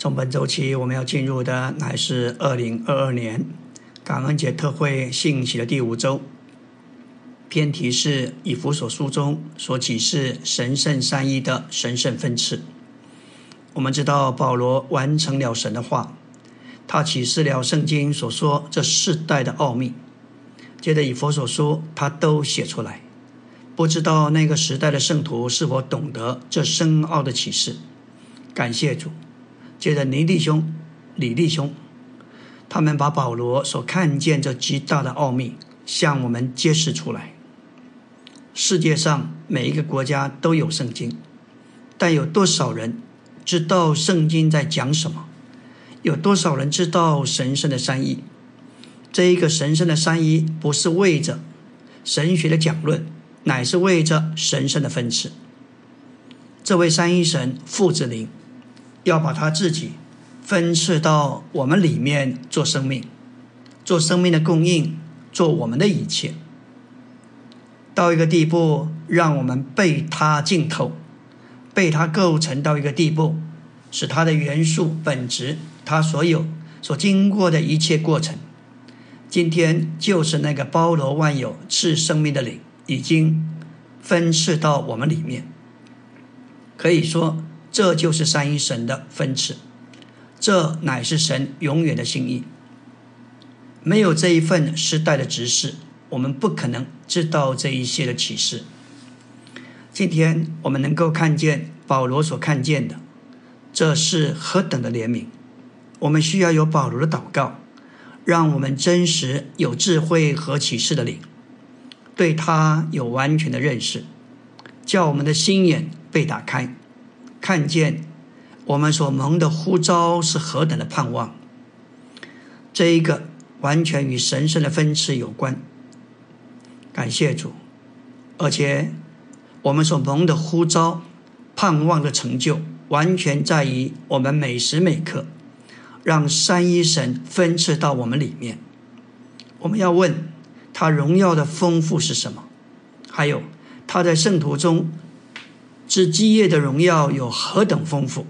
从本周起，我们要进入的乃是二零二二年感恩节特会信息的第五周。偏题是以弗所书中所启示神圣三一的神圣分次。我们知道保罗完成了神的话，他启示了圣经所说这世代的奥秘。接着以弗所书他都写出来，不知道那个时代的圣徒是否懂得这深奥的启示。感谢主。接着，尼弟兄、李弟兄，他们把保罗所看见这极大的奥秘向我们揭示出来。世界上每一个国家都有圣经，但有多少人知道圣经在讲什么？有多少人知道神圣的三一？这一个神圣的三一，不是为着神学的讲论，乃是为着神圣的分赐。这位三一神父子灵。要把他自己分赐到我们里面做生命，做生命的供应，做我们的一切，到一个地步，让我们被他浸透，被他构成到一个地步，使他的元素本质，他所有所经过的一切过程，今天就是那个包罗万有赐生命的灵，已经分赐到我们里面，可以说。这就是三一神的分赐，这乃是神永远的心意。没有这一份时代的指示，我们不可能知道这一些的启示。今天我们能够看见保罗所看见的，这是何等的怜悯！我们需要有保罗的祷告，让我们真实有智慧和启示的灵，对他有完全的认识，叫我们的心眼被打开。看见我们所蒙的呼召是何等的盼望，这一个完全与神圣的分赐有关。感谢主，而且我们所蒙的呼召、盼望的成就，完全在于我们每时每刻让三一神分赐到我们里面。我们要问他荣耀的丰富是什么？还有他在圣徒中。之基业的荣耀有何等丰富？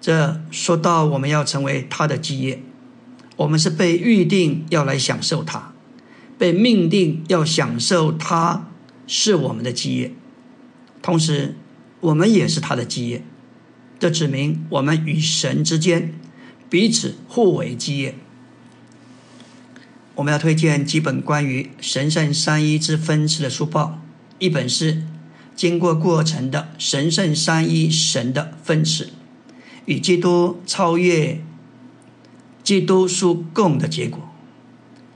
这说到我们要成为他的基业，我们是被预定要来享受他，被命定要享受他是我们的基业，同时我们也是他的基业。这指明我们与神之间彼此互为基业。我们要推荐几本关于神圣三一之分次的书报，一本是。经过过程的神圣三一神的分赐，与基督超越基督书共的结果。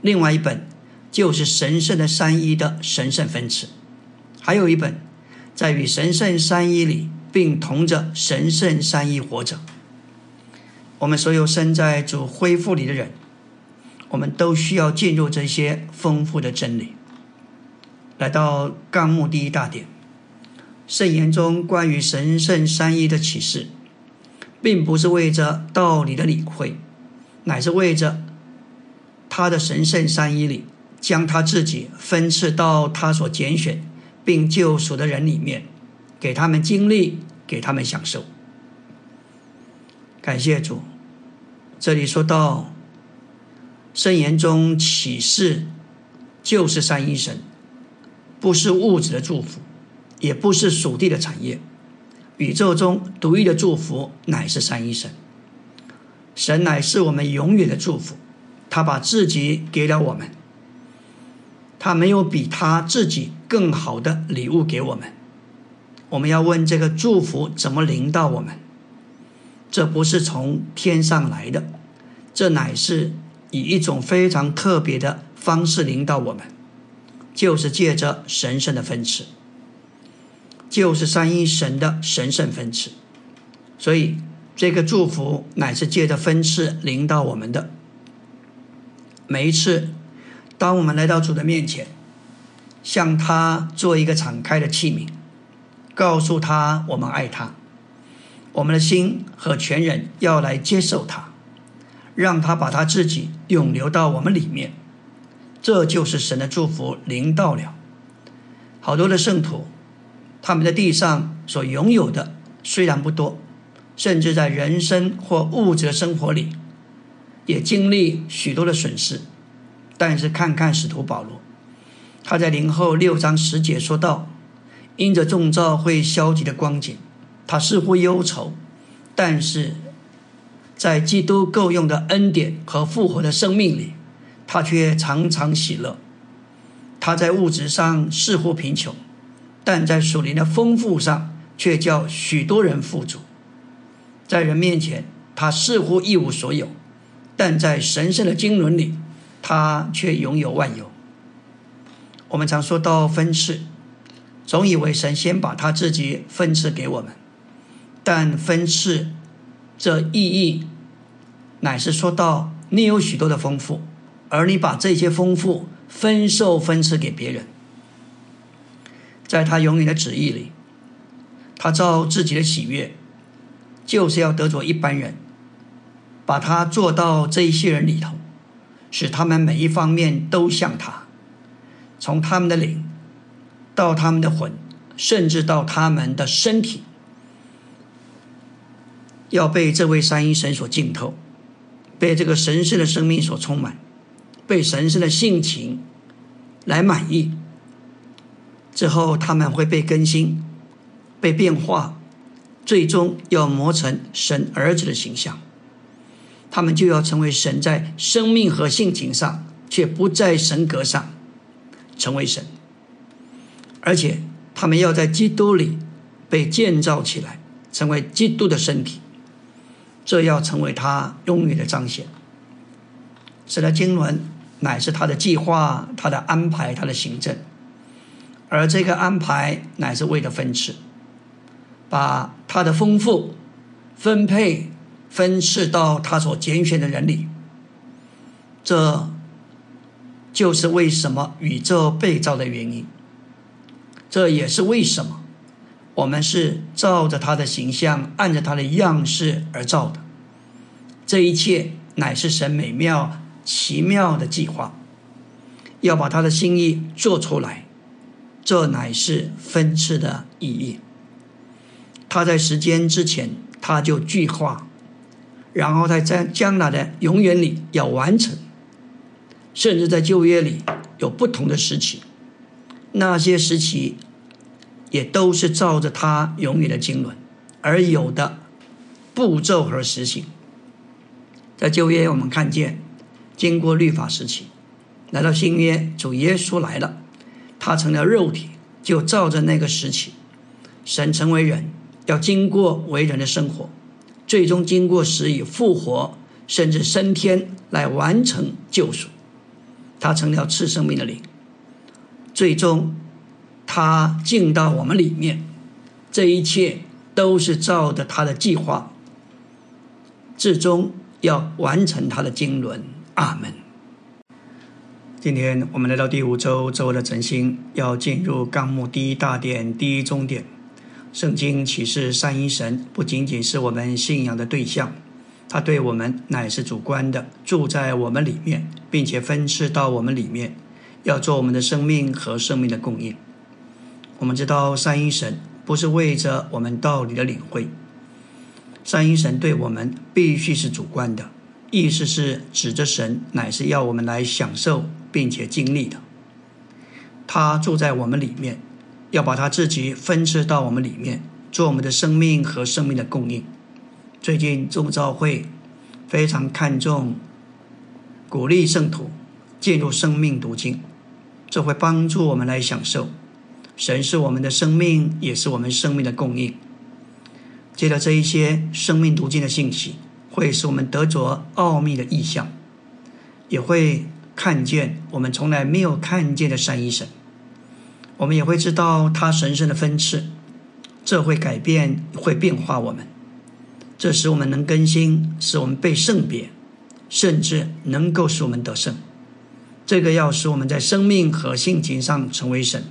另外一本就是神圣的三一的神圣分赐，还有一本在与神圣三一里并同着神圣三一活着。我们所有身在主恢复里的人，我们都需要进入这些丰富的真理。来到纲目第一大点。圣言中关于神圣三一的启示，并不是为着道理的理会，乃是为着他的神圣三一里，将他自己分赐到他所拣选并救赎的人里面，给他们经历，给他们享受。感谢主，这里说到圣言中启示就是三一神，不是物质的祝福。也不是属地的产业，宇宙中独一的祝福乃是三一神。神乃是我们永远的祝福，他把自己给了我们，他没有比他自己更好的礼物给我们。我们要问这个祝福怎么临到我们？这不是从天上来的，这乃是以一种非常特别的方式临到我们，就是借着神圣的分赐。就是三一神的神圣分赐，所以这个祝福乃是借着分赐临到我们的。每一次，当我们来到主的面前，向他做一个敞开的器皿，告诉他我们爱他，我们的心和全人要来接受他，让他把他自己永留到我们里面，这就是神的祝福临到了好多的圣徒。他们在地上所拥有的虽然不多，甚至在人生或物质的生活里，也经历许多的损失。但是看看使徒保罗，他在零后六章十节说道：“因着众造会消极的光景，他似乎忧愁，但是在基督够用的恩典和复活的生命里，他却常常喜乐。他在物质上似乎贫穷，但在属灵的丰富上却叫许多人富足。在人面前，他似乎一无所有，但在神圣的经纶里。”他却拥有万有。我们常说到分赐，总以为神先把他自己分赐给我们，但分赐这意义乃是说到你有许多的丰富，而你把这些丰富分受分赐给别人，在他永远的旨意里，他照自己的喜悦，就是要得着一般人，把他做到这一些人里头。使他们每一方面都像他，从他们的灵到他们的魂，甚至到他们的身体，要被这位三一神所浸透，被这个神圣的生命所充满，被神圣的性情来满意。之后他们会被更新、被变化，最终要磨成神儿子的形象。他们就要成为神在生命和性情上，却不在神格上成为神，而且他们要在基督里被建造起来，成为基督的身体，这要成为他永远的彰显。使得经纶乃是他的计划、他的安排、他的行政，而这个安排乃是为了分赐，把他的丰富分配。分赐到他所拣选的人里，这就是为什么宇宙被造的原因。这也是为什么我们是照着他的形象，按着他的样式而造的。这一切乃是神美妙奇妙的计划，要把他的心意做出来。这乃是分次的意义。他在时间之前，他就具化。然后在将将来的永远里要完成，甚至在旧约里有不同的时期，那些时期也都是照着他永远的经纶而有的步骤和实行。在旧约我们看见，经过律法时期，来到新约，主耶稣来了，他成了肉体，就照着那个时期，神成为人，要经过为人的生活。最终经过死与复活，甚至升天来完成救赎，他成了赐生命的灵。最终，他进到我们里面，这一切都是照着他的计划，最终要完成他的经纶。阿门。今天我们来到第五周周的晨星，要进入纲目第一大点第一中点。圣经启示三一神不仅仅是我们信仰的对象，他对我们乃是主观的，住在我们里面，并且分赐到我们里面，要做我们的生命和生命的供应。我们知道三一神不是为着我们道理的领会，三一神对我们必须是主观的，意思是指着神乃是要我们来享受并且经历的，他住在我们里面。要把他自己分赐到我们里面，做我们的生命和生命的供应。最近众召会非常看重鼓励圣徒进入生命途径，这会帮助我们来享受神是我们的生命，也是我们生命的供应。借着这一些生命途径的信息，会使我们得着奥秘的意象，也会看见我们从来没有看见的三一神。我们也会知道他神圣的分赐，这会改变、会变化我们，这使我们能更新，使我们被圣别，甚至能够使我们得胜。这个要使我们在生命和性情上成为神。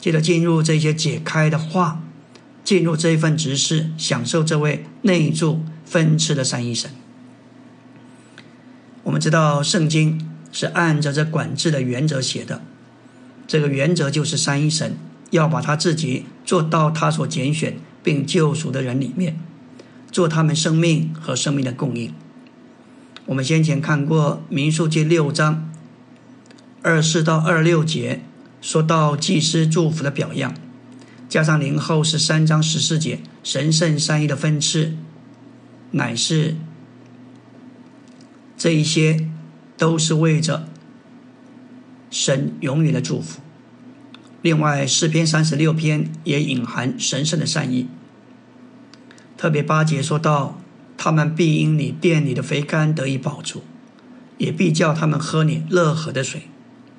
接着进入这些解开的话，进入这一份执事，享受这位内住分赐的三一神。我们知道圣经是按照这管制的原则写的。这个原则就是三一神要把他自己做到他所拣选并救赎的人里面，做他们生命和生命的供应。我们先前看过民数记六章二四到二六节，说到祭司祝福的表样，加上零后是三章十四节神圣三一的分赐，乃是这一些都是为着神永远的祝福。另外，诗篇三十六篇也隐含神圣的善意。特别八节说到，他们必因你店里的肥甘得以保住，也必叫他们喝你乐河的水，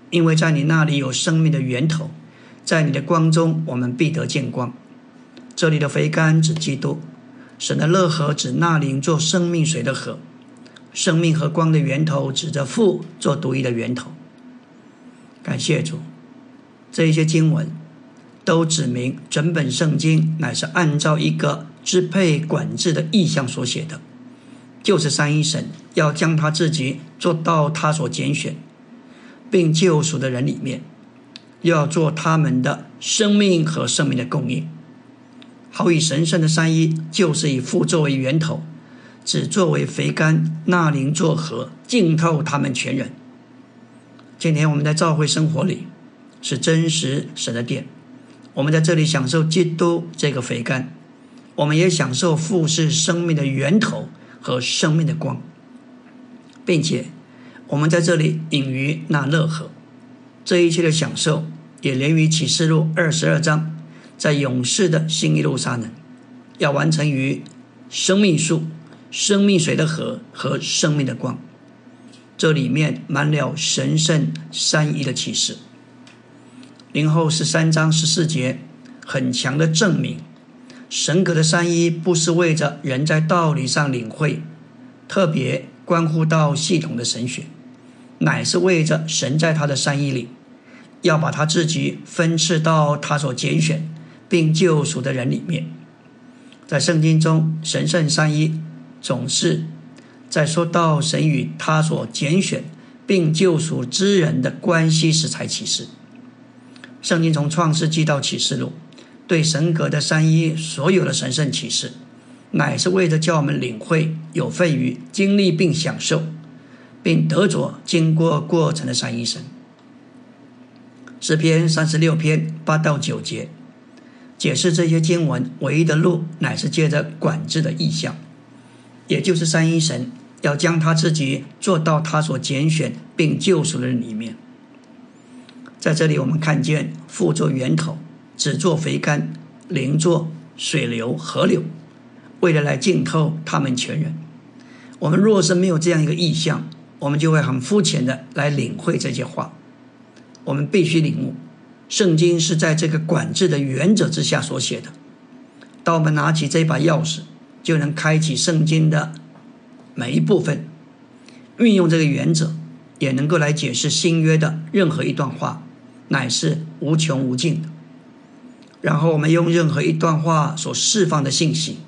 因为在你那里有生命的源头，在你的光中我们必得见光。这里的肥甘指基督，神的乐河指那灵做生命水的河，生命和光的源头指着父做独一的源头。感谢主。这一些经文都指明，整本圣经乃是按照一个支配管制的意向所写的，就是三一神要将他自己做到他所拣选并救赎的人里面，又要做他们的生命和生命的供应，好以神圣的三一，就是以父作为源头，只作为肥甘，纳灵作河，浸透他们全人。今天我们在教会生活里。是真实神的殿，我们在这里享受基督这个肥甘，我们也享受富士生命的源头和生命的光，并且我们在这里隐于那乐河，这一切的享受也连于启示录二十二章，在勇士的新一路上呢，要完成于生命树、生命水的河和生命的光，这里面满了神圣三一的启示。零后十三章十四节，很强的证明，神格的三一不是为着人在道理上领会，特别关乎到系统的神学，乃是为着神在他的三一里，要把他自己分赐到他所拣选并救赎的人里面。在圣经中，神圣三一总是在说到神与他所拣选并救赎之人的关系时才启示。圣经从创世纪到启示录，对神格的三一所有的神圣启示，乃是为了叫我们领会有份于经历并享受，并得着经过过程的三一神。诗篇三十六篇八到九节，解释这些经文唯一的路，乃是借着管制的意象，也就是三一神要将他自己做到他所拣选并救赎的人里面。在这里，我们看见父作源头，子作肥甘，灵作水流河流，为了来浸透他们全人。我们若是没有这样一个意象，我们就会很肤浅的来领会这些话。我们必须领悟，圣经是在这个管制的原则之下所写的。当我们拿起这把钥匙，就能开启圣经的每一部分，运用这个原则，也能够来解释新约的任何一段话。乃是无穷无尽的。然后我们用任何一段话所释放的信息，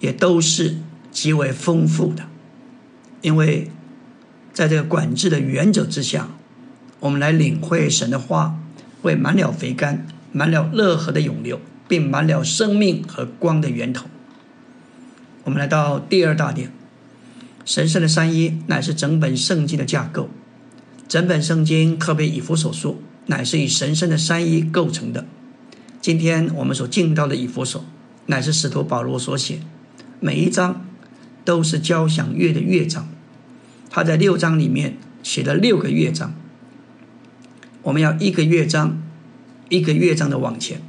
也都是极为丰富的。因为在这个管制的原则之下，我们来领会神的话，会满了肥甘，满了乐河的涌流，并满了生命和光的源头。我们来到第二大点，神圣的三一乃是整本圣经的架构。整本圣经，特别以弗所书，乃是以神圣的三一构成的。今天我们所进到的以弗所，乃是使徒保罗所写，每一章都是交响乐的乐章。他在六章里面写了六个乐章。我们要一个乐章一个乐章的往前。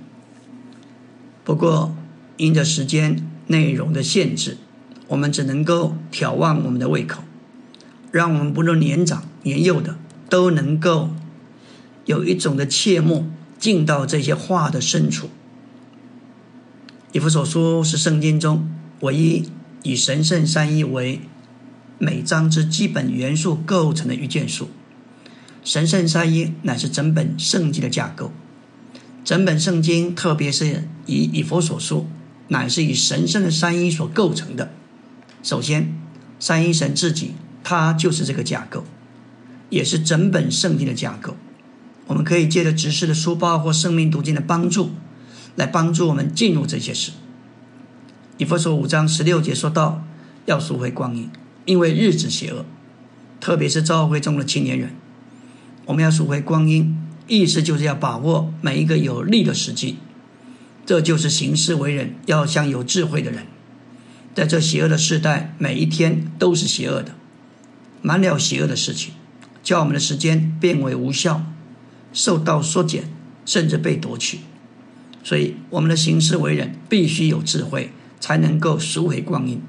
不过，因着时间内容的限制，我们只能够挑旺我们的胃口，让我们不论年长年幼的。都能够有一种的切慕进到这些话的深处。以弗所书是圣经中唯一以神圣三一为每章之基本元素构成的一卷书。神圣三一乃是整本圣经的架构。整本圣经，特别是以以佛所述，乃是以神圣的三一所构成的。首先，三一神自己，它就是这个架构。也是整本圣经的架构。我们可以借着执事的书报或生命读经的帮助，来帮助我们进入这些事。以佛所五章十六节说到，要赎回光阴，因为日子邪恶，特别是教会中的青年人，我们要赎回光阴，意思就是要把握每一个有利的时机。这就是行事为人要像有智慧的人，在这邪恶的时代，每一天都是邪恶的，满了邪恶的事情，叫我们的时间变为无效，受到缩减，甚至被夺取。所以，我们的行事为人必须有智慧，才能够赎回光阴，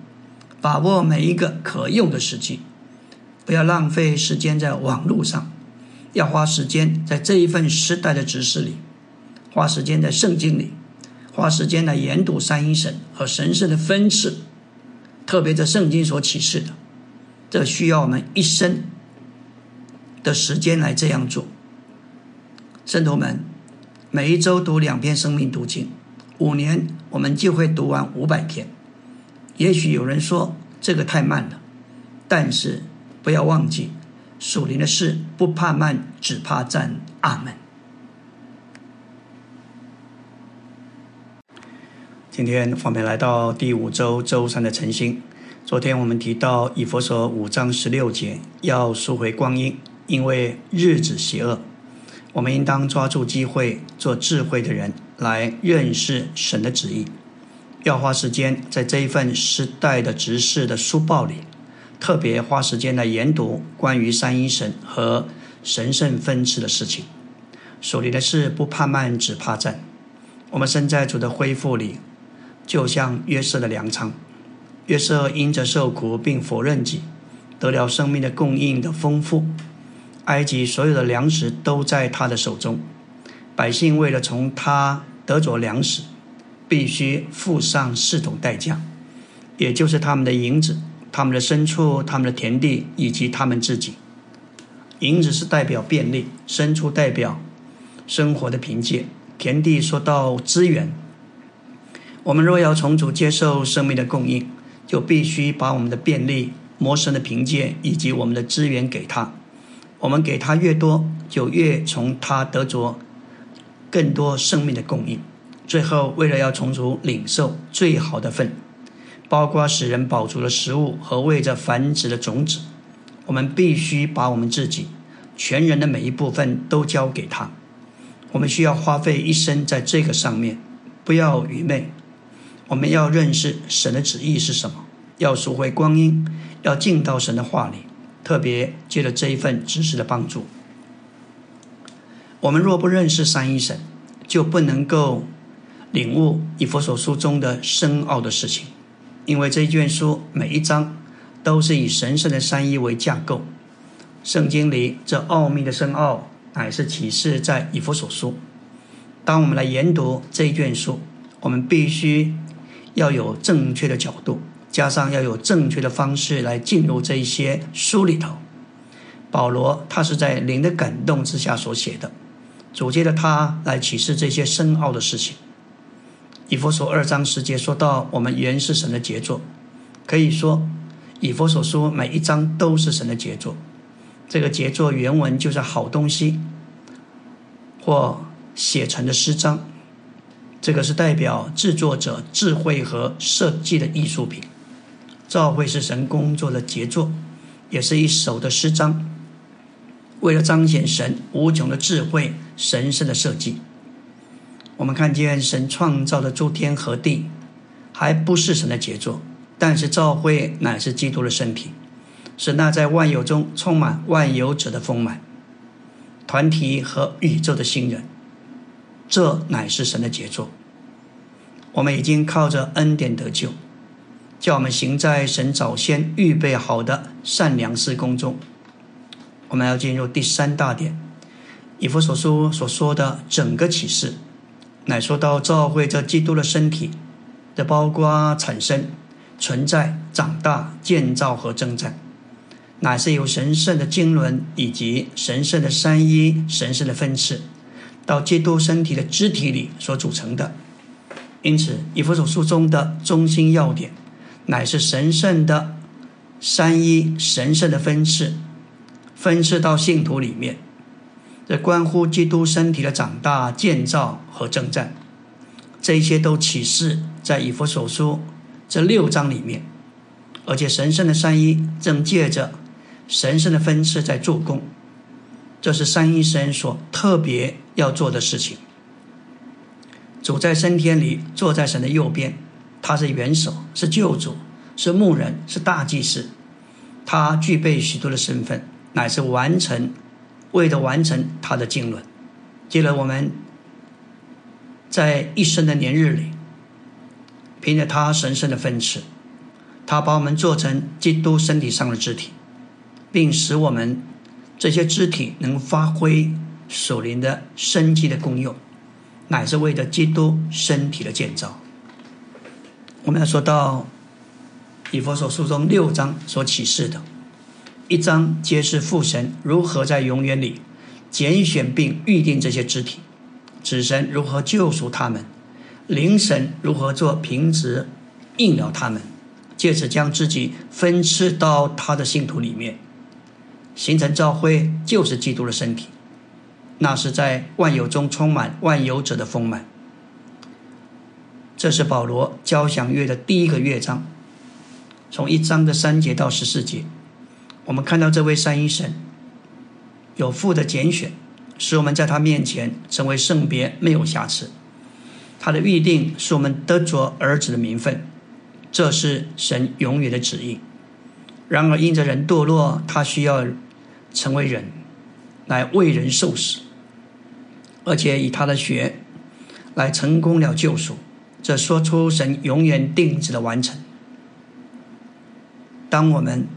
把握每一个可用的时机，不要浪费时间在网络上，要花时间在这一份时代的指示里，花时间在圣经里。花时间来研读三一神和神圣的分次，特别在圣经所启示的，这需要我们一生的时间来这样做。圣徒们，每一周读两篇生命读经，五年我们就会读完五百篇。也许有人说这个太慢了，但是不要忘记，属灵的事不怕慢，只怕站。阿门。今天我们来到第五周周三的晨星。昨天我们提到以佛所五章十六节，要赎回光阴，因为日子邪恶。我们应当抓住机会，做智慧的人，来认识神的旨意。要花时间在这一份时代的执事的书报里，特别花时间来研读关于三一神和神圣分赐的事情。手里的事不怕慢，只怕战。我们身在主的恢复里。就像约瑟的粮仓，约瑟因着受苦并否认己，得了生命的供应的丰富。埃及所有的粮食都在他的手中，百姓为了从他得着粮食，必须付上四种代价，也就是他们的银子、他们的牲畜、他们的田地以及他们自己。银子是代表便利，牲畜代表生活的凭借，田地说到资源。我们若要从主接受生命的供应，就必须把我们的便利、谋生的凭借以及我们的资源给他。我们给他越多，就越从他得着更多生命的供应。最后，为了要从主领受最好的份，包括使人饱足的食物和为着繁殖的种子，我们必须把我们自己全人的每一部分都交给他。我们需要花费一生在这个上面，不要愚昧。我们要认识神的旨意是什么，要赎回光阴，要进到神的话里，特别借着这一份知识的帮助。我们若不认识三一神，就不能够领悟以佛所书中的深奥的事情，因为这一卷书每一章都是以神圣的三一为架构。圣经里这奥秘的深奥，乃是启示在以佛所书。当我们来研读这一卷书，我们必须。要有正确的角度，加上要有正确的方式来进入这一些书里头。保罗他是在灵的感动之下所写的，主接着他来启示这些深奥的事情。以佛所二章十节说到，我们原是神的杰作，可以说以佛所说每一章都是神的杰作。这个杰作原文就是好东西，或写成的诗章。这个是代表制作者智慧和设计的艺术品，照会是神工作的杰作，也是一首的诗章。为了彰显神无穷的智慧、神圣的设计，我们看见神创造的诸天和地，还不是神的杰作，但是照会乃是基督的身体，是那在万有中充满万有者的丰满团体和宇宙的新人。这乃是神的杰作。我们已经靠着恩典得救，叫我们行在神早先预备好的善良事工中。我们要进入第三大点，以弗所书所说的整个启示，乃说到召会这基督的身体的包括产生、存在、长大、建造和征战，乃是由神圣的经纶以及神圣的三一、神圣的分次。到基督身体的肢体里所组成的，因此以弗所书中的中心要点，乃是神圣的三一神圣的分次，分次到信徒里面，这关乎基督身体的长大、建造和征战，这一些都启示在以弗所书这六章里面，而且神圣的三一正借着神圣的分赐在做工，这是三一神所特别要做的事情。主在升天里坐在神的右边，他是元首，是救主，是牧人，是大祭司，他具备许多的身份，乃是完成，为了完成他的经纶。记得我们在一生的年日里，凭着他神圣的分赐，他把我们做成基督身体上的肢体，并使我们这些肢体能发挥属灵的生机的功用。乃是为了基督身体的建造。我们要说到以佛所书中六章所启示的，一章揭示父神如何在永远里拣选并预定这些肢体，子神如何救赎他们，灵神如何做平直应了他们，借此将自己分赐到他的信徒里面，形成教会，就是基督的身体。那是在万有中充满万有者的丰满。这是保罗交响乐的第一个乐章，从一章的三节到十四节，我们看到这位三一神有父的拣选，使我们在他面前成为圣别，没有瑕疵。他的预定使我们得着儿子的名分，这是神永远的旨意。然而因着人堕落，他需要成为人，来为人受死。而且以他的血来成功了救赎，这说出神永远定旨的完成。当我们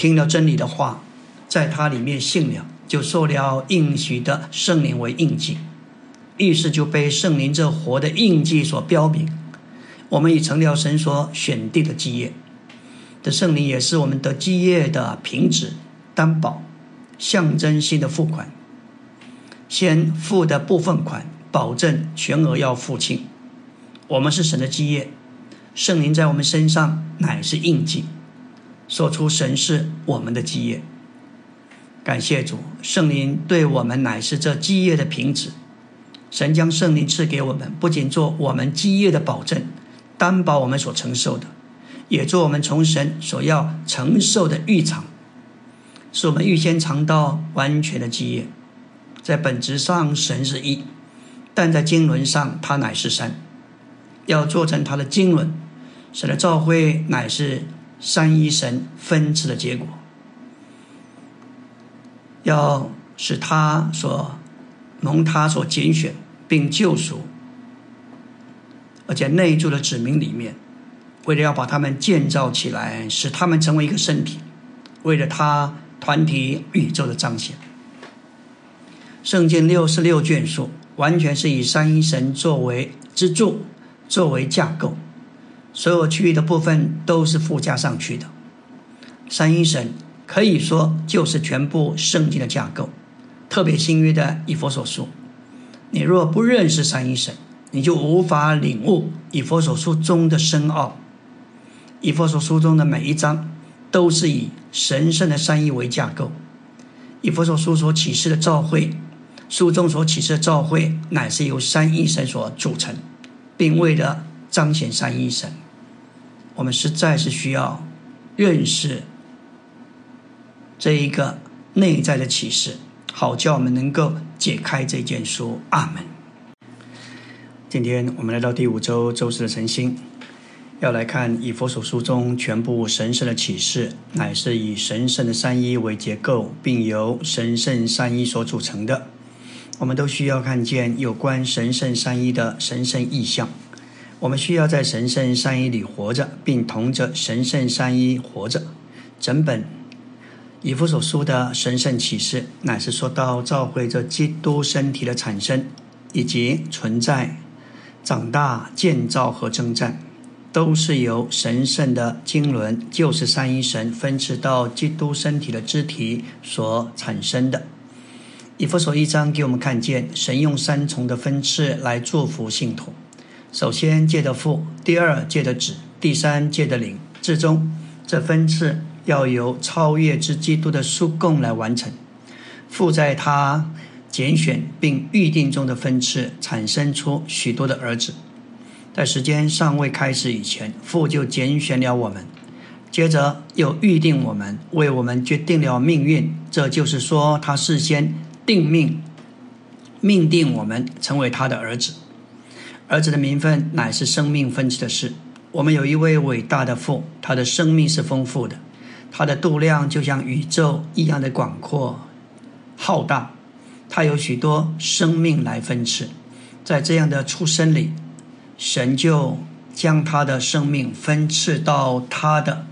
听了真理的话，在他里面信了，就受了应许的圣灵为印记，意识就被圣灵这活的印记所标明。我们已成了神所选定的基业，这圣灵也是我们的基业的凭纸担保，象征性的付款。先付的部分款，保证全额要付清。我们是神的基业，圣灵在我们身上乃是印记，说出神是我们的基业。感谢主，圣灵对我们乃是这基业的凭纸。神将圣灵赐给我们，不仅做我们基业的保证，担保我们所承受的，也做我们从神所要承受的预尝，使我们预先尝到完全的基业。在本质上，神是一，但在经纶上，他乃是三。要做成他的经纶，神的召会乃是三一神分支的结果。要使他所蒙他所拣选并救赎，而且内住的指明里面，为了要把他们建造起来，使他们成为一个身体，为了他团体宇宙的彰显。圣经六十六卷书，完全是以三一神作为支柱，作为架构，所有区域的部分都是附加上去的。三一神可以说就是全部圣经的架构，特别新约的以佛所书。你若不认识三一神，你就无法领悟以佛所书中的深奥。以佛所书中的每一章都是以神圣的三一为架构，以佛所书所启示的教会。书中所启示的教会，乃是由三一神所组成，并为了彰显三一神，我们实在是需要认识这一个内在的启示，好叫我们能够解开这件书。阿门。今天我们来到第五周周四的晨星，要来看以佛所书中全部神圣的启示，乃是以神圣的三一为结构，并由神圣三一所组成的。我们都需要看见有关神圣三一的神圣意象。我们需要在神圣三一里活着，并同着神圣三一活着。整本以弗所书的神圣启示，乃是说到召会这基督身体的产生以及存在、长大、建造和征战，都是由神圣的经纶，就是三一神分赐到基督身体的肢体所产生的。以弗所一章给我们看见，神用三重的分赐来祝福信徒。首先借的父，第二借的子，第三借的灵。至终，这分赐要由超越之基督的叔供来完成。父在他拣选并预定中的分赐，产生出许多的儿子。在时间尚未开始以前，父就拣选了我们，接着又预定我们，为我们决定了命运。这就是说，他事先定命，命定我们成为他的儿子。儿子的名分乃是生命分支的事。我们有一位伟大的父，他的生命是丰富的，他的度量就像宇宙一样的广阔浩大。他有许多生命来分赐，在这样的出生里，神就将他的生命分赐到他的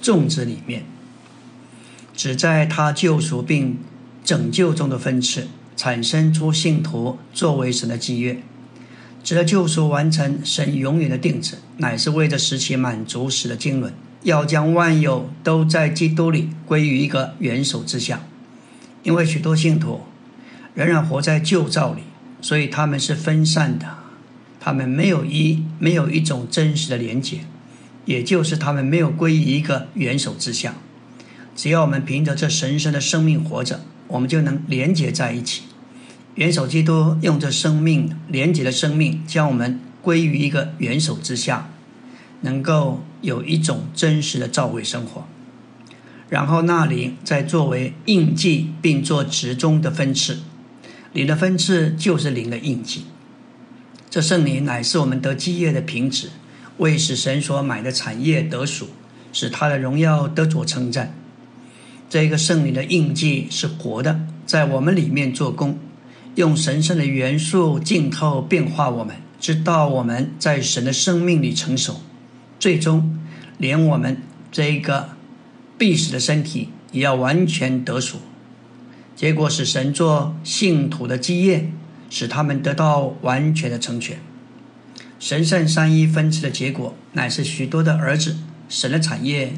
种子里面，只在他救赎并拯救中的分赐，产生出信徒作为神的基业。值得救赎完成神永远的定旨，乃是为着使其满足时的经纶，要将万有都在基督里归于一个元首之下。因为许多信徒仍然活在旧造里，所以他们是分散的，他们没有一没有一种真实的连结，也就是他们没有归于一个元首之下。只要我们凭着这神圣的生命活着，我们就能连结在一起。元首基督用这生命廉洁的生命，将我们归于一个元首之下，能够有一种真实的教会生活。然后那灵再作为印记，并做职中的分次。灵的分次就是灵的印记。这圣灵乃是我们得基业的凭旨，为使神所买的产业得属，使他的荣耀得着称赞。这个圣灵的印记是活的，在我们里面做工。用神圣的元素浸透变化我们，直到我们在神的生命里成熟，最终连我们这一个必死的身体也要完全得赎。结果是神做信徒的基业，使他们得到完全的成全。神圣三一分支的结果，乃是许多的儿子神的产业。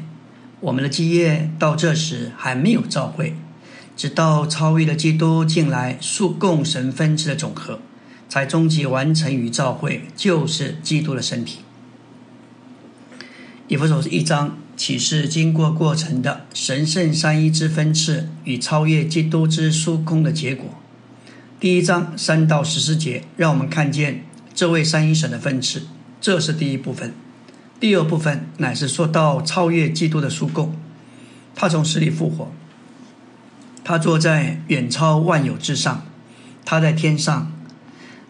我们的基业到这时还没有召会。直到超越了基督进来，数共神分支的总和，才终极完成与召会，就是基督的身体。以弗所是一章启示经过过程的神圣三一之分次与超越基督之数空的结果。第一章三到十四节，让我们看见这位三一神的分次，这是第一部分。第二部分乃是说到超越基督的数共，他从死里复活。他坐在远超万有之上，他在天上。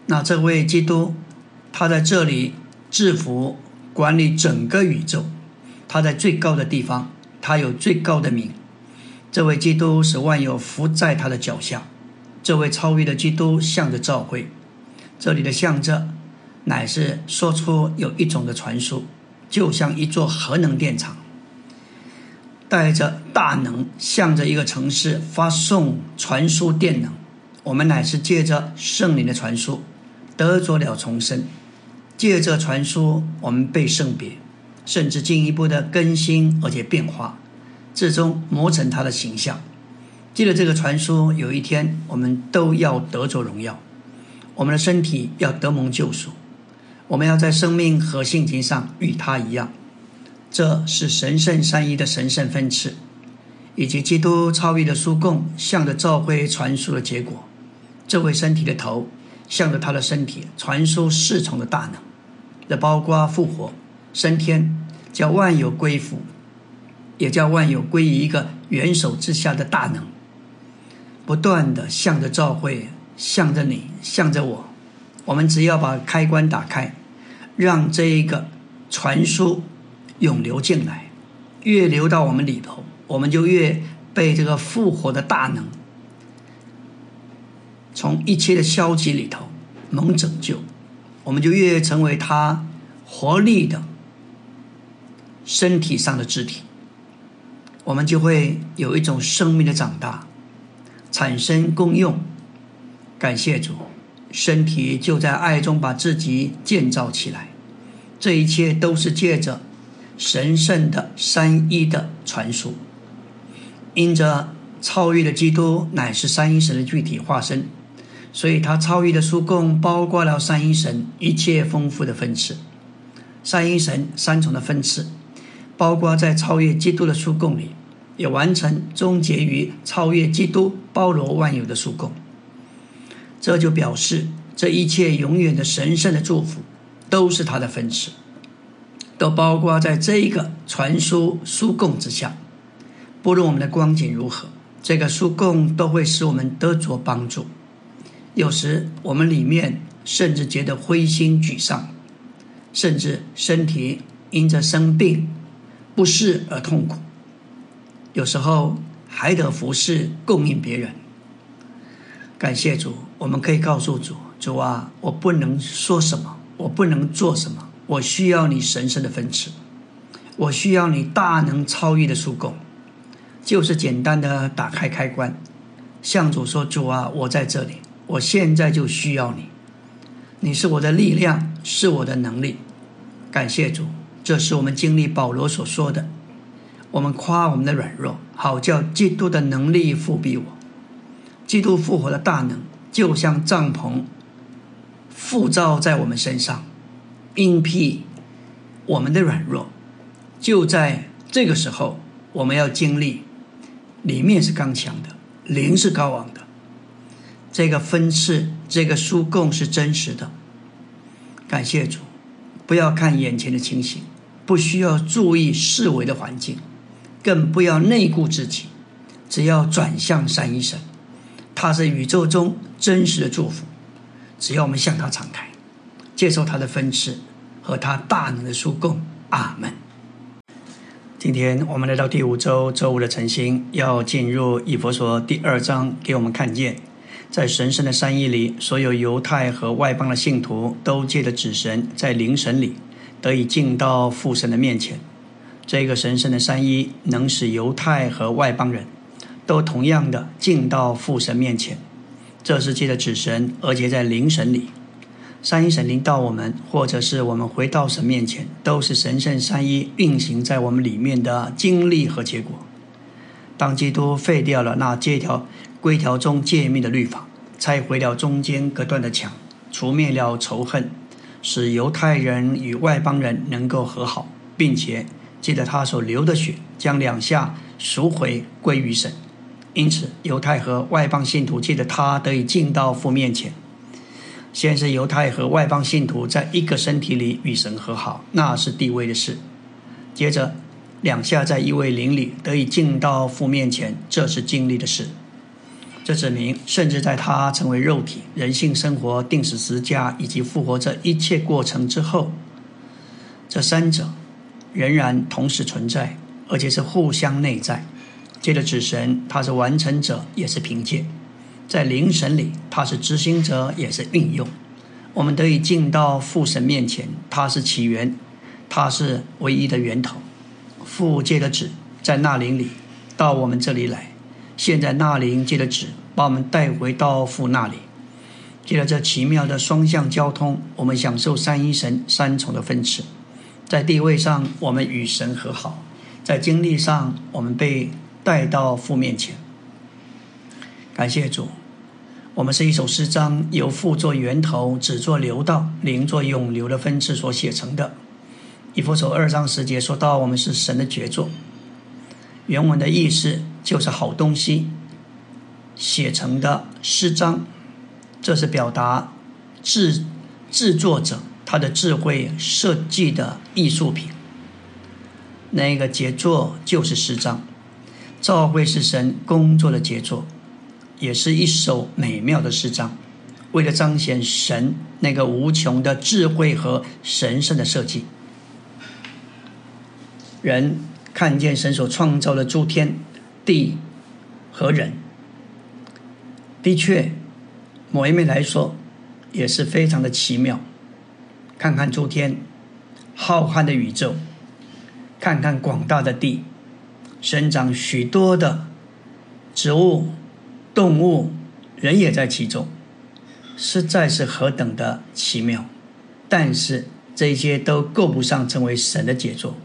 那这位基督，他在这里制服管理整个宇宙。他在最高的地方，他有最高的名。这位基督使万有伏在他的脚下。这位超越的基督向着召会。这里的向着，乃是说出有一种的传说，就像一座核能电厂。带着大能，向着一个城市发送传输电能。我们乃是借着圣灵的传输，得着了重生；借着传输，我们被圣别，甚至进一步的更新而且变化，最终磨成他的形象。借着这个传输，有一天我们都要得着荣耀，我们的身体要得蒙救赎，我们要在生命和性情上与他一样。这是神圣三一的神圣分次，以及基督超越的书供向着教会传输的结果。这位身体的头向着他的身体传输侍从的大能，这包括复活、升天，叫万有归服，也叫万有归于一个元首之下的大能，不断的向着教会，向着你，向着我。我们只要把开关打开，让这一个传输。涌流进来，越流到我们里头，我们就越被这个复活的大能从一切的消极里头蒙拯救，我们就越成为他活力的身体上的肢体，我们就会有一种生命的长大，产生功用。感谢主，身体就在爱中把自己建造起来，这一切都是借着。神圣的三一的传说，因着超越的基督乃是三一神的具体化身，所以他超越的书供包括了三一神一切丰富的分次。三一神三重的分次，包括在超越基督的书供里，也完成终结于超越基督包罗万有的书供。这就表示这一切永远的神圣的祝福，都是他的分赐，都包括在这一个传输书供之下。不论我们的光景如何，这个书供都会使我们得着帮助。有时我们里面甚至觉得灰心沮丧，甚至身体因着生病不适而痛苦。有时候还得服侍供应别人。感谢主，我们可以告诉主：主啊，我不能说什么，我不能做什么，我需要你神圣的分赐，我需要你大能超越的出供，就是简单的打开开关，向主说：主啊，我在这里，我现在就需要你，你是我的力量，是我的能力。感谢主，这是我们经历保罗所说的，我们夸我们的软弱，好叫基督的能力复庇我。基督复活的大能，就像帐篷覆罩在我们身上，应聘我们的软弱。就在这个时候，我们要经历，里面是刚强的，灵是高昂的。这个分赐，这个书供是真实的。感谢主，不要看眼前的情形，不需要注意四维的环境，更不要内顾自己，只要转向三一神。他是宇宙中真实的祝福，只要我们向他敞开，接受他的分赐和他大能的书供。阿门。今天我们来到第五周周五的晨星，要进入以佛所第二章，给我们看见，在神圣的山一里，所有犹太和外邦的信徒都借着子神在灵神里得以进到父神的面前。这个神圣的山一能使犹太和外邦人。都同样的进到父神面前，这是借着子神，而且在灵神里，三一神灵到我们，或者是我们回到神面前，都是神圣三一运行在我们里面的经历和结果。当基督废掉了那借条规条中诫命的律法，拆毁了中间隔断的墙，除灭了仇恨，使犹太人与外邦人能够和好，并且借着他所流的血，将两下赎回归于神。因此，犹太和外邦信徒借着他得以进到父面前。先是犹太和外邦信徒在一个身体里与神和好，那是地位的事。接着，两下在一位灵里得以进到父面前，这是经历的事。这指明，甚至在他成为肉体、人性生活、定死十架以及复活这一切过程之后，这三者仍然同时存在，而且是互相内在。借着指神，他是完成者，也是凭借；在灵神里，他是执行者，也是运用。我们得以进到父神面前，他是起源，他是唯一的源头。父借的纸在那灵里到我们这里来，现在那灵借的纸把我们带回到父那里。借着这奇妙的双向交通，我们享受三一神三重的分赐。在地位上，我们与神和好；在经历上，我们被。带到父面前，感谢主。我们是一首诗章，由父作源头，子作流道，灵作永流的分支所写成的。以弗所二章十节说到，我们是神的杰作。原文的意思就是好东西写成的诗章，这是表达制制作者他的智慧设计的艺术品。那个杰作就是诗章。召会是神工作的杰作，也是一首美妙的诗章。为了彰显神那个无穷的智慧和神圣的设计，人看见神所创造的诸天地和人，的确，某一面来说，也是非常的奇妙。看看诸天，浩瀚的宇宙，看看广大的地。生长许多的植物、动物，人也在其中，实在是何等的奇妙！但是这些都够不上成为神的杰作，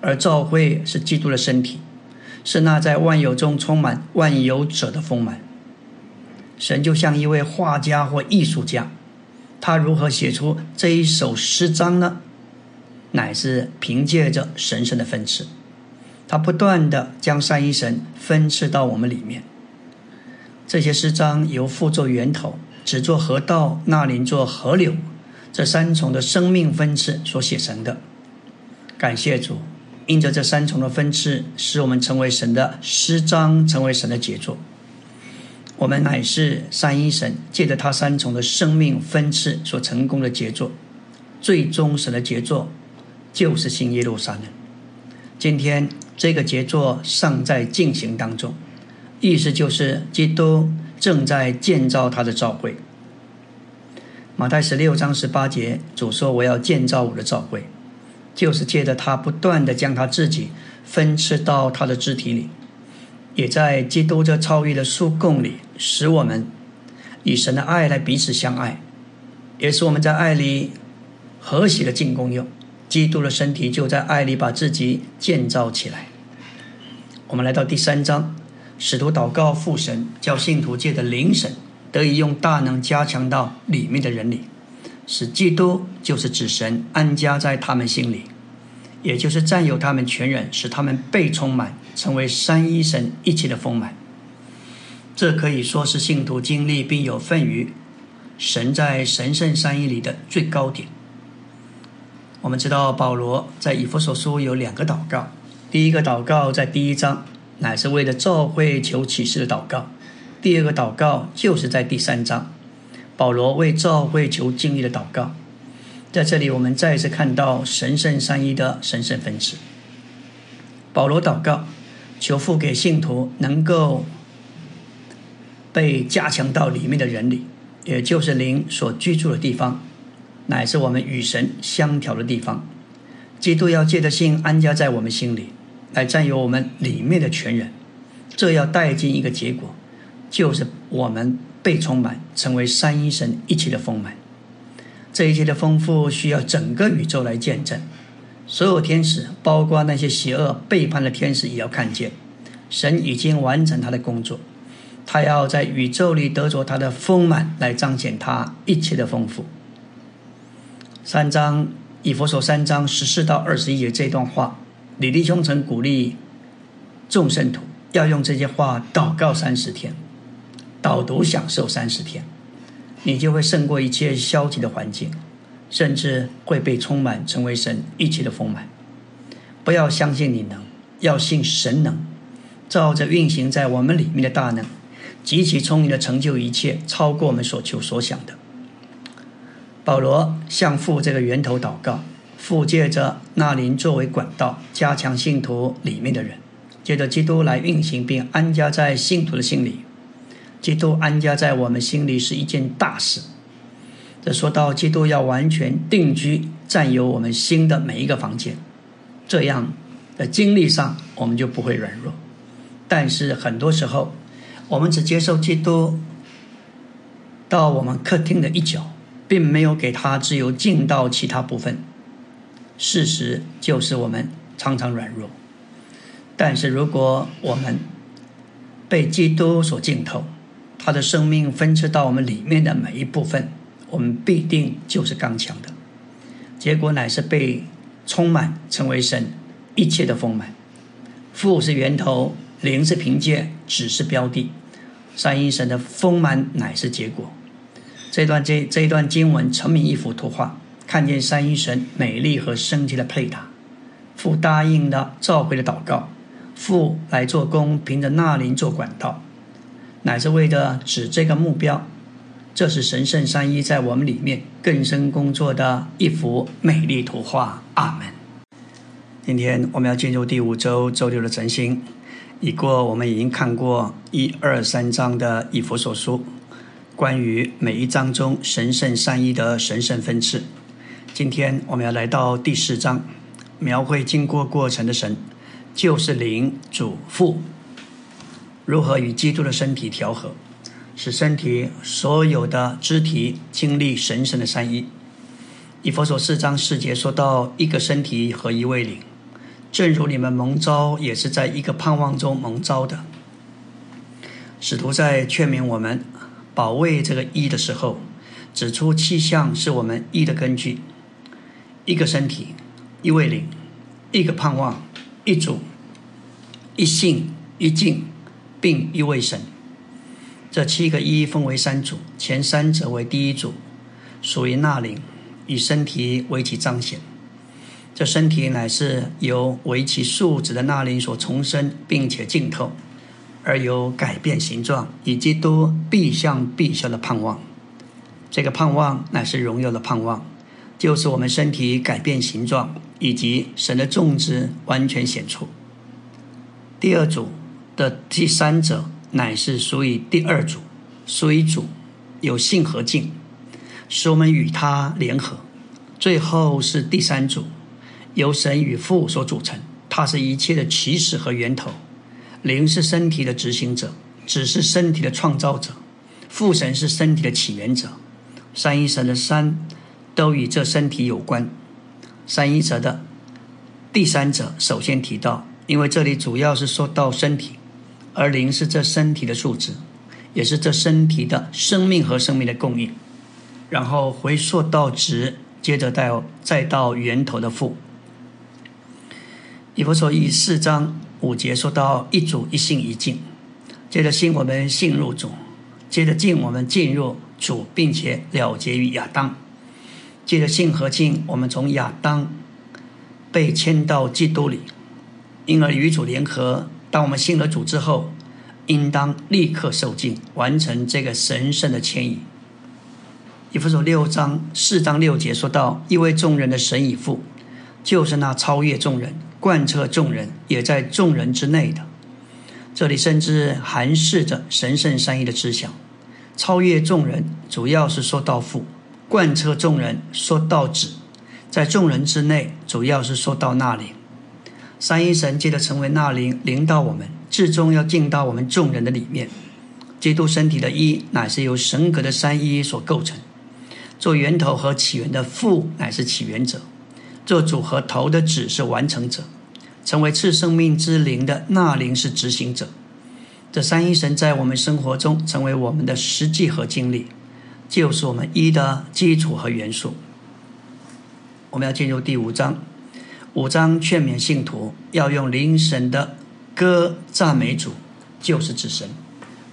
而教会是基督的身体，是那在万有中充满万有者的丰满。神就像一位画家或艺术家，他如何写出这一首诗章呢？乃是凭借着神圣的分赐。他不断的将三一神分赐到我们里面。这些诗章由父作源头，只作河道，那灵作河流，这三重的生命分次所写成的。感谢主，因着这三重的分次，使我们成为神的诗章，成为神的杰作。我们乃是三一神借着他三重的生命分次所成功的杰作，最终神的杰作就是新耶路撒冷。今天这个杰作尚在进行当中，意思就是基督正在建造他的教会。马太十六章十八节，主说：“我要建造我的教会，就是借着他不断的将他自己分赐到他的肢体里，也在基督这超越的书供里，使我们以神的爱来彼此相爱，也使我们在爱里和谐的进功用。基督的身体就在爱里把自己建造起来。”我们来到第三章，使徒祷告父神，叫信徒界的灵神。得以用大能加强到里面的人里，使基督就是指神安家在他们心里，也就是占有他们全人，使他们被充满，成为三一神一起的丰满。这可以说是信徒经历并有份于神在神圣三一里的最高点。我们知道保罗在以弗所书有两个祷告，第一个祷告在第一章，乃是为了召会求启示的祷告。第二个祷告就是在第三章，保罗为教会求经历的祷告。在这里，我们再次看到神圣三一的神圣分支。保罗祷告，求父给信徒能够被加强到里面的人里，也就是灵所居住的地方，乃是我们与神相调的地方。基督要借着信安家在我们心里，来占有我们里面的全人。这要带进一个结果。就是我们被充满，成为三一神一起的丰满。这一切的丰富需要整个宇宙来见证，所有天使，包括那些邪恶背叛的天使，也要看见神已经完成他的工作。他要在宇宙里得着他的丰满，来彰显他一切的丰富。三章以佛所三章十四到二十一节这段话，李弟兄曾鼓励众圣徒要用这些话祷告三十天。导读享受三十天，你就会胜过一切消极的环境，甚至会被充满，成为神一切的丰满。不要相信你能，要信神能，照着运行在我们里面的大能，极其聪明的成就一切，超过我们所求所想的。保罗向父这个源头祷告，附借着那灵作为管道，加强信徒里面的人，借着基督来运行并安家在信徒的心里。基督安家在我们心里是一件大事。这说到基督要完全定居、占有我们心的每一个房间，这样的经历上我们就不会软弱。但是很多时候，我们只接受基督到我们客厅的一角，并没有给他自由进到其他部分。事实就是我们常常软弱。但是如果我们被基督所浸透，他的生命分赐到我们里面的每一部分，我们必定就是刚强的。结果乃是被充满，成为神一切的丰满。父是源头，灵是凭借，子是标的。三一神的丰满乃是结果。这段这这一段经文成名一幅图画，看见三一神美丽和生机的配搭。父答应了召回的祷告，父来做工，凭着那灵做管道。乃是为了指这个目标，这是神圣三一在我们里面更深工作的一幅美丽图画。阿门。今天我们要进入第五周周六的晨星，已过我们已经看过一二三章的以弗所书，关于每一章中神圣三一的神圣分次。今天我们要来到第四章，描绘经过过程的神，就是灵主父。如何与基督的身体调和，使身体所有的肢体经历神圣的三一？以佛所四章四节说到一个身体和一位灵，正如你们蒙召也是在一个盼望中蒙召的。使徒在劝勉我们保卫这个一的时候，指出气象是我们一的根据：一个身体，一位灵，一个盼望，一主，一信，一敬。并一位神，这七个一分为三组，前三者为第一组，属于那灵，以身体为其彰显。这身体乃是由为其数值的那灵所重生，并且浸透，而有改变形状，以基督必向必消的盼望。这个盼望乃是荣耀的盼望，就是我们身体改变形状，以及神的种植完全显出。第二组的第三者乃是属于第二组，属于主有性和境，使我们与他联合。最后是第三组。由神与父所组成，它是一切的起始和源头。灵是身体的执行者，只是身体的创造者。父神是身体的起源者。三一神的三都与这身体有关。三一者的第三者首先提到，因为这里主要是说到身体，而灵是这身体的素质，也是这身体的生命和生命的供应。然后回溯到值，接着到再到源头的父。以佛所以四章五节说到一主一信一敬，接着信我们信入主，接着敬我们进入主，并且了结于亚当，接着信和敬我们从亚当被迁到基督里，因而与主联合。当我们信了主之后，应当立刻受敬，完成这个神圣的迁移。以弗所六章四章六节说到一位众人的神以父，就是那超越众人。贯彻众人，也在众人之内的。这里甚至含示着神圣三一的知想，超越众人，主要是说到父；贯彻众人，说到止；在众人之内，主要是说到那灵。三一神借着成为那灵，领导我们，至终要进到我们众人的里面。基督身体的一，乃是由神格的三一所构成。做源头和起源的父，乃是起源者。做主和头的子是完成者，成为赐生命之灵的那灵是执行者。这三一神在我们生活中成为我们的实际和经历，就是我们一的基础和元素。我们要进入第五章，五章劝勉信徒要用灵神的歌赞美主，就是指神，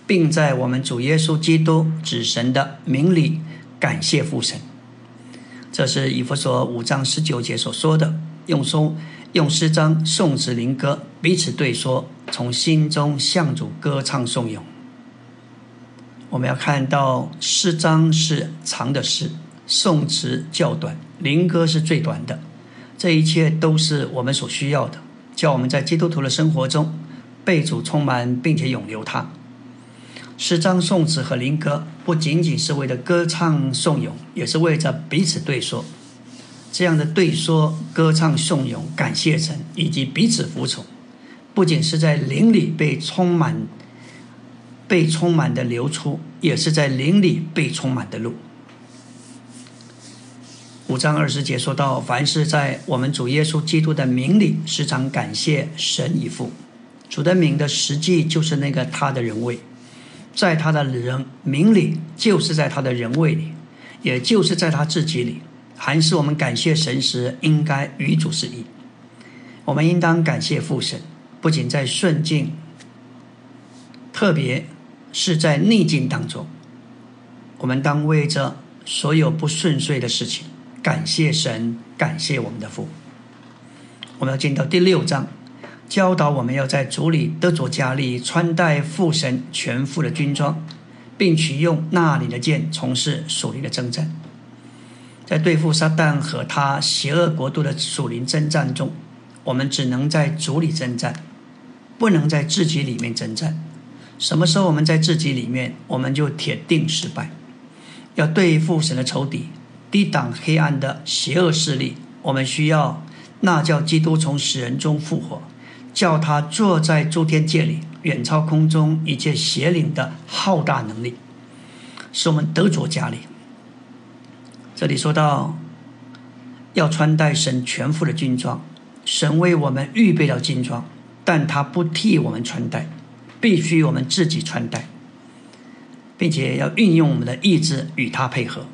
并在我们主耶稣基督指神的名里感谢父神。这是以弗所五章十九节所说的，用书用诗章颂词灵歌彼此对说，从心中向主歌唱颂咏。我们要看到诗章是长的诗，颂词较短，灵歌是最短的。这一切都是我们所需要的，叫我们在基督徒的生活中被主充满，并且永留他。诗章、颂词和灵歌不仅仅是为了歌唱颂咏，也是为着彼此对说。这样的对说、歌唱、颂咏、感谢神以及彼此服从，不仅是在灵里被充满、被充满的流出，也是在灵里被充满的路。五章二十节说到：“凡是在我们主耶稣基督的名里，时常感谢神以父。主的名的实际就是那个他的人位。”在他的人名里，就是在他的人位里，也就是在他自己里。还是我们感谢神时，应该与主是一。我们应当感谢父神，不仅在顺境，特别是在逆境当中，我们当为着所有不顺遂的事情感谢神，感谢我们的父。我们要进到第六章。教导我们要在主里得着加力，穿戴父神全副的军装，并取用那里的剑从事属灵的征战。在对付撒旦和他邪恶国度的属灵征战中，我们只能在主里征战，不能在自己里面征战。什么时候我们在自己里面，我们就铁定失败。要对付神的仇敌，抵挡黑暗的邪恶势力，我们需要那叫基督从死人中复活。叫他坐在诸天界里，远超空中一切邪灵的浩大能力，使我们得着加力。这里说到要穿戴神全副的军装，神为我们预备了军装，但他不替我们穿戴，必须我们自己穿戴，并且要运用我们的意志与他配合。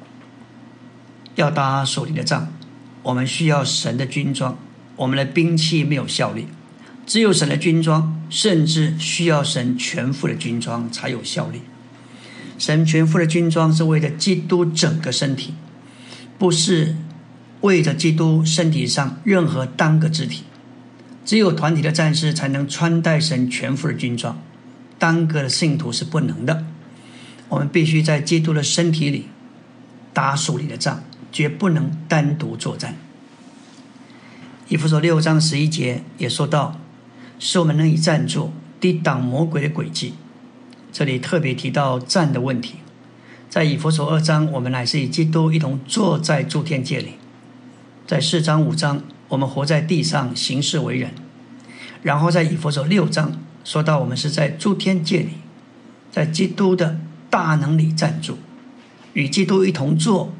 要打手里的仗，我们需要神的军装，我们的兵器没有效力。只有神的军装，甚至需要神全副的军装才有效力。神全副的军装是为了基督整个身体，不是为着基督身体上任何单个肢体。只有团体的战士才能穿戴神全副的军装，单个的信徒是不能的。我们必须在基督的身体里打属灵的仗，绝不能单独作战。以弗所六章十一节也说到，是我们能以站住，抵挡魔鬼的诡计。这里特别提到站的问题。在以弗所二章，我们乃是以基督一同坐在诸天界里；在四章五章。我们活在地上，行事为人。然后在以佛所六章说到，我们是在诸天界里，在基督的大能里站住，与基督一同坐，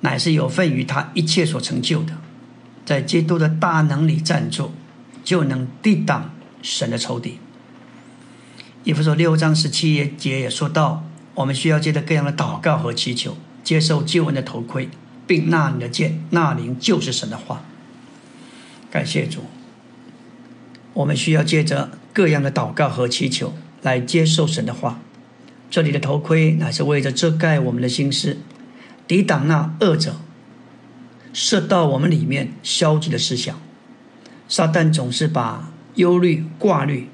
乃是有份于他一切所成就的。在基督的大能里站住，就能抵挡神的仇敌。以弗所六章十七节也说到，我们需要借着各样的祷告和祈求，接受救恩的头盔。并纳你的剑，纳灵就是神的话。感谢主，我们需要借着各样的祷告和祈求来接受神的话。这里的头盔乃是为着遮盖我们的心思，抵挡那恶者射到我们里面消极的思想。撒旦总是把忧虑、挂虑、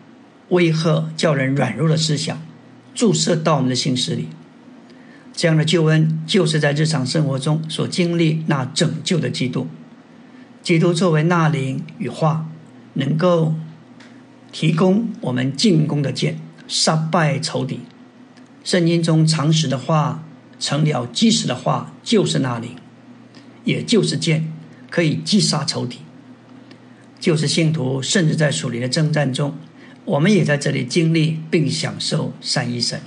威吓、叫人软弱的思想注射到我们的心思里。这样的救恩，就是在日常生活中所经历那拯救的基督。基督作为那灵与化，能够提供我们进攻的剑，杀败仇敌。圣经中常识的话，成了基石的话，就是那里，也就是剑，可以击杀仇敌。就是信徒，甚至在属灵的征战中，我们也在这里经历并享受三一神。